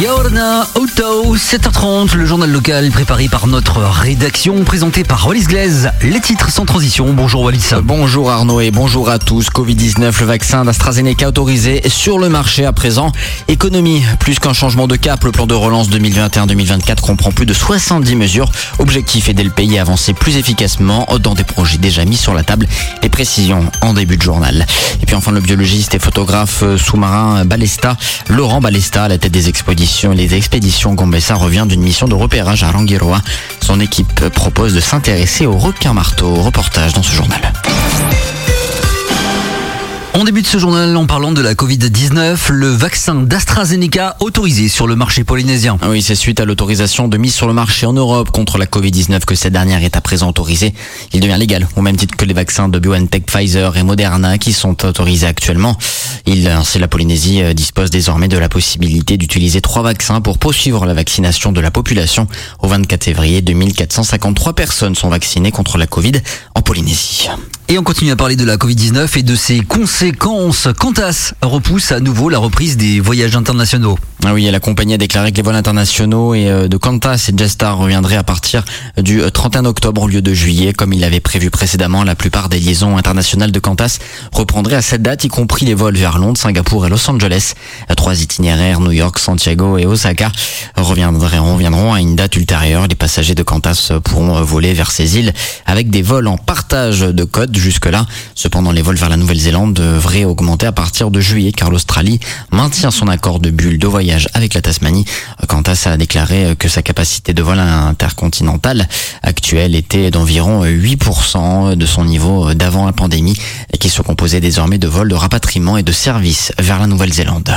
Yorna Auto, 7h30, le journal local préparé par notre rédaction, présenté par Wallis Glaise. Les titres sans transition. Bonjour Wallis. Bonjour Arnaud et bonjour à tous. Covid-19, le vaccin d'AstraZeneca autorisé sur le marché à présent. Économie, plus qu'un changement de cap, le plan de relance 2021-2024 comprend plus de 70 mesures. Objectif aider le pays à avancer plus efficacement dans des projets déjà mis sur la table. Les précisions en début de journal. Et puis enfin le biologiste et photographe sous-marin Balesta, Laurent Balesta à la tête des les expéditions Gombessa revient d'une mission de repérage à Rangiroa. Son équipe propose de s'intéresser aux requins marteaux. Reportage dans ce journal. On débute ce journal en parlant de la Covid-19, le vaccin d'AstraZeneca autorisé sur le marché polynésien. Oui, c'est suite à l'autorisation de mise sur le marché en Europe contre la Covid-19 que cette dernière est à présent autorisée. Il devient légal, au même titre que les vaccins de BioNTech, Pfizer et Moderna qui sont autorisés actuellement. Il, ainsi, la Polynésie euh, dispose désormais de la possibilité d'utiliser trois vaccins pour poursuivre la vaccination de la population. Au 24 février, 2453 personnes sont vaccinées contre la Covid en Polynésie. Et on continue à parler de la Covid-19 et de ses conséquences. Qantas repousse à nouveau la reprise des voyages internationaux. Ah oui, la compagnie a déclaré que les vols internationaux et euh, de Qantas et Jetstar reviendraient à partir du 31 euh, octobre au lieu de juillet, comme il l'avait prévu précédemment. La plupart des liaisons internationales de Qantas reprendraient à cette date, y compris les vols vers Londres, Singapour et Los Angeles. Trois itinéraires, New York, Santiago et Osaka, reviendront, à une date ultérieure. Les passagers de Qantas pourront voler vers ces îles avec des vols en partage de code jusque-là. Cependant, les vols vers la Nouvelle-Zélande devraient augmenter à partir de juillet car l'Australie maintient son accord de bulle de voyage avec la Tasmanie. Qantas a déclaré que sa capacité de vol intercontinental actuelle était d'environ 8% de son niveau d'avant la pandémie et qui se composait désormais de vols de rapatriement et de services vers la Nouvelle-Zélande.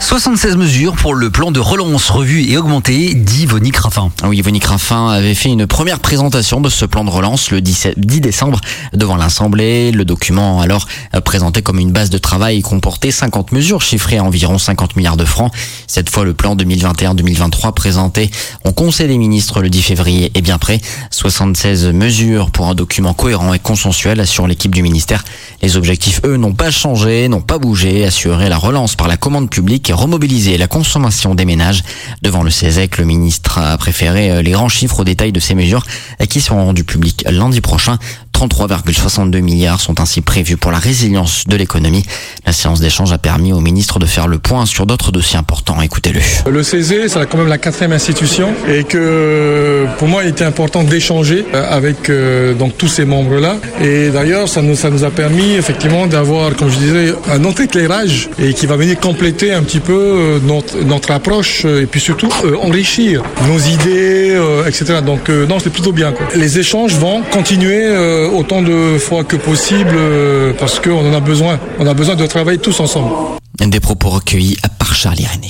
76 mesures pour le plan de relance revu et augmenté, dit Vonique Raffin. Oui, Vonique Raffin avait fait une première présentation de ce plan de relance le 10 décembre devant l'Assemblée. Le document, alors présenté comme une base de travail, comportait 50 mesures chiffrées à environ 50 milliards de francs. Cette fois, le plan 2021-2023 présenté au Conseil des ministres le 10 février est bien prêt. 76 mesures pour un document cohérent et consensuel, assure l'équipe du ministère. Les objectifs, eux, n'ont pas changé, n'ont pas bougé. Assurer la relance par la commande publique remobiliser la consommation des ménages. Devant le CESEC, le ministre a préféré euh, les grands chiffres au détail de ces mesures qui seront rendus publics lundi prochain. 33,62 milliards sont ainsi prévus pour la résilience de l'économie. La séance d'échange a permis au ministre de faire le point sur d'autres dossiers importants. Écoutez-le. Le CESE, c'est quand même la quatrième institution et que pour moi, il était important d'échanger euh, avec euh, donc tous ces membres-là. Et d'ailleurs, ça nous, ça nous a permis effectivement d'avoir, comme je disais, un autre éclairage et qui va venir compléter un petit peu euh, notre, notre approche et puis surtout enrichir nos idées, etc. Donc non, c'est plutôt bien. Quoi. Les échanges vont continuer autant de fois que possible euh, parce qu'on en a besoin. On a besoin de travailler tous ensemble. Des propos recueillis par Charles Irénée.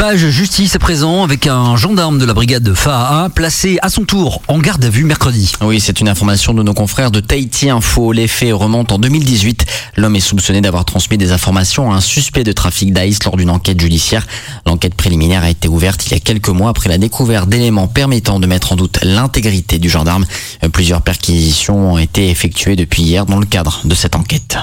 Page justice est présent avec un gendarme de la brigade de FAA placé à son tour en garde à vue mercredi. Oui, c'est une information de nos confrères de Tahiti Info. Les faits remontent en 2018. L'homme est soupçonné d'avoir transmis des informations à un suspect de trafic d'Aïs lors d'une enquête judiciaire. L'enquête préliminaire a été ouverte il y a quelques mois après la découverte d'éléments permettant de mettre en doute l'intégrité du gendarme. Plusieurs perquisitions ont été effectuées depuis hier dans le cadre de cette enquête.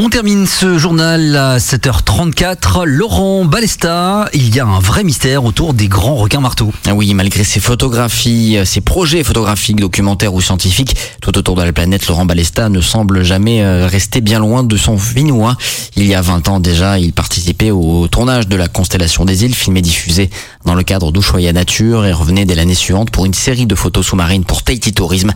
On termine ce journal à 7h34. Laurent Balesta, il y a un vrai mystère autour des grands requins marteaux. Ah oui, malgré ses photographies, ses projets photographiques, documentaires ou scientifiques, tout autour de la planète, Laurent Balesta ne semble jamais euh, rester bien loin de son Vinois. Il y a 20 ans déjà, il participait au tournage de la Constellation des îles, film et diffusé dans le cadre d'Ushuaïa Nature et revenait dès l'année suivante pour une série de photos sous-marines pour Tahiti Tourisme.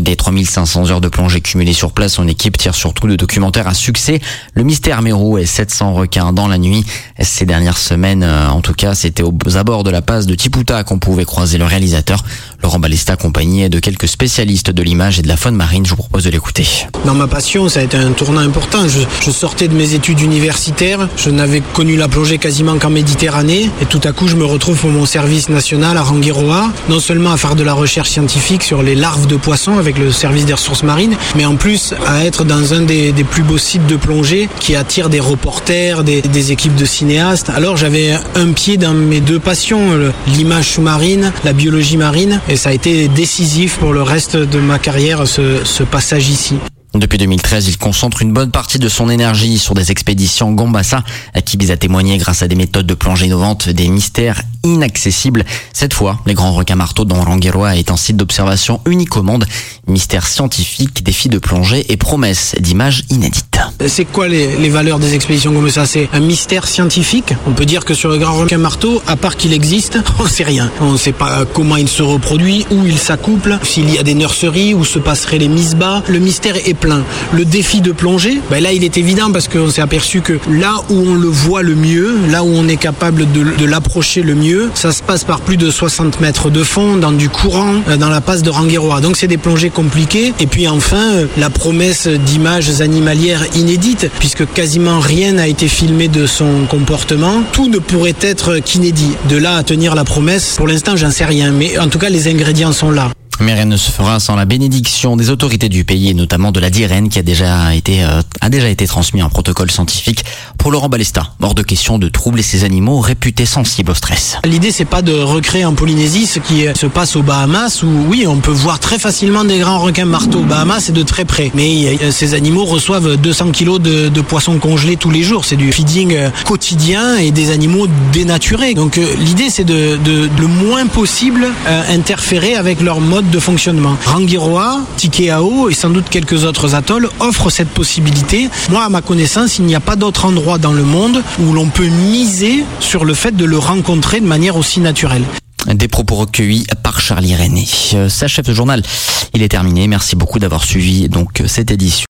Des 3500 heures de plongée cumulées sur place, son équipe tire surtout de documentaires à succès. Le mystère Mérou et 700 requins dans la nuit. Ces dernières semaines, euh, en tout cas, c'était aux abords de la passe de Tiputa qu'on pouvait croiser le réalisateur. Laurent Balesta, accompagné de quelques spécialistes de l'image et de la faune marine, je vous propose de l'écouter. Dans ma passion, ça a été un tournant important. Je, sortais de mes études universitaires, je n'avais connu la plongée quasiment qu'en Méditerranée, et tout à coup, je me retrouve pour mon service national à Rangiroa, non seulement à faire de la recherche scientifique sur les larves de poissons avec le service des ressources marines, mais en plus à être dans un des, plus beaux sites de plongée qui attire des reporters, des, équipes de cinéastes. Alors j'avais un pied dans mes deux passions, l'image sous-marine, la biologie marine, Et ça a été décisif pour le reste de ma carrière, ce, passage ici. Depuis 2013, il concentre une bonne partie de son énergie sur des expéditions Gombassa qui visent à témoigner grâce à des méthodes de plongée innovantes des mystères inaccessibles. Cette fois, les grands requins marteaux dont Rangiroa est un site d'observation unique au monde. Mystères scientifiques, défis de plongée et promesses d'images inédites. C'est quoi les, valeurs des expéditions Gombassa C'est un mystère scientifique? On peut dire que sur le grand requin marteau, à part qu'il existe, on sait rien. On ne sait pas comment il se reproduit, où il s'accouple, s'il y a des nurseries, où se passeraient les mises bas. Le mystère est plein. Le défi de plongée, ben là il est évident parce qu'on s'est aperçu que là où on le voit le mieux, là où on est capable de, de l'approcher le mieux, ça se passe par plus de 60 mètres de fond, dans du courant, dans la passe de Rangiroa. Donc c'est des plongées compliquées. Et puis enfin, la promesse d'images animalières inédites, puisque quasiment rien n'a été filmé de son comportement. Tout ne pourrait être qu'inédit. De là à tenir la promesse, pour l'instant j'en sais rien, mais en tout cas les ingrédients sont là. Mais rien ne se fera sans la bénédiction des autorités du pays et notamment de la DIREN qui a déjà été euh, a déjà été transmis un protocole scientifique pour Laurent Balesta. Hors de question de troubler ces animaux réputés sensibles au stress. L'idée c'est pas de recréer en Polynésie ce qui se passe aux Bahamas où oui on peut voir très facilement des grands requins marteaux aux Bahamas et de très près. Mais ces animaux reçoivent 200 kilos de, de poissons congelés tous les jours. C'est du feeding quotidien et des animaux dénaturés. Donc l'idée c'est de, de, le moins possible euh, interférer avec leur mode de fonctionnement. Rangiroa, Tikehao et sans doute quelques autres atolls offrent cette possibilité. Moi, à ma connaissance, il n'y a pas d'autre endroit dans le monde où l'on peut miser sur le fait de le rencontrer de manière aussi naturelle. Des propos recueillis par Charlie René. Euh, chef de journal, il est terminé. Merci beaucoup d'avoir suivi donc cette édition.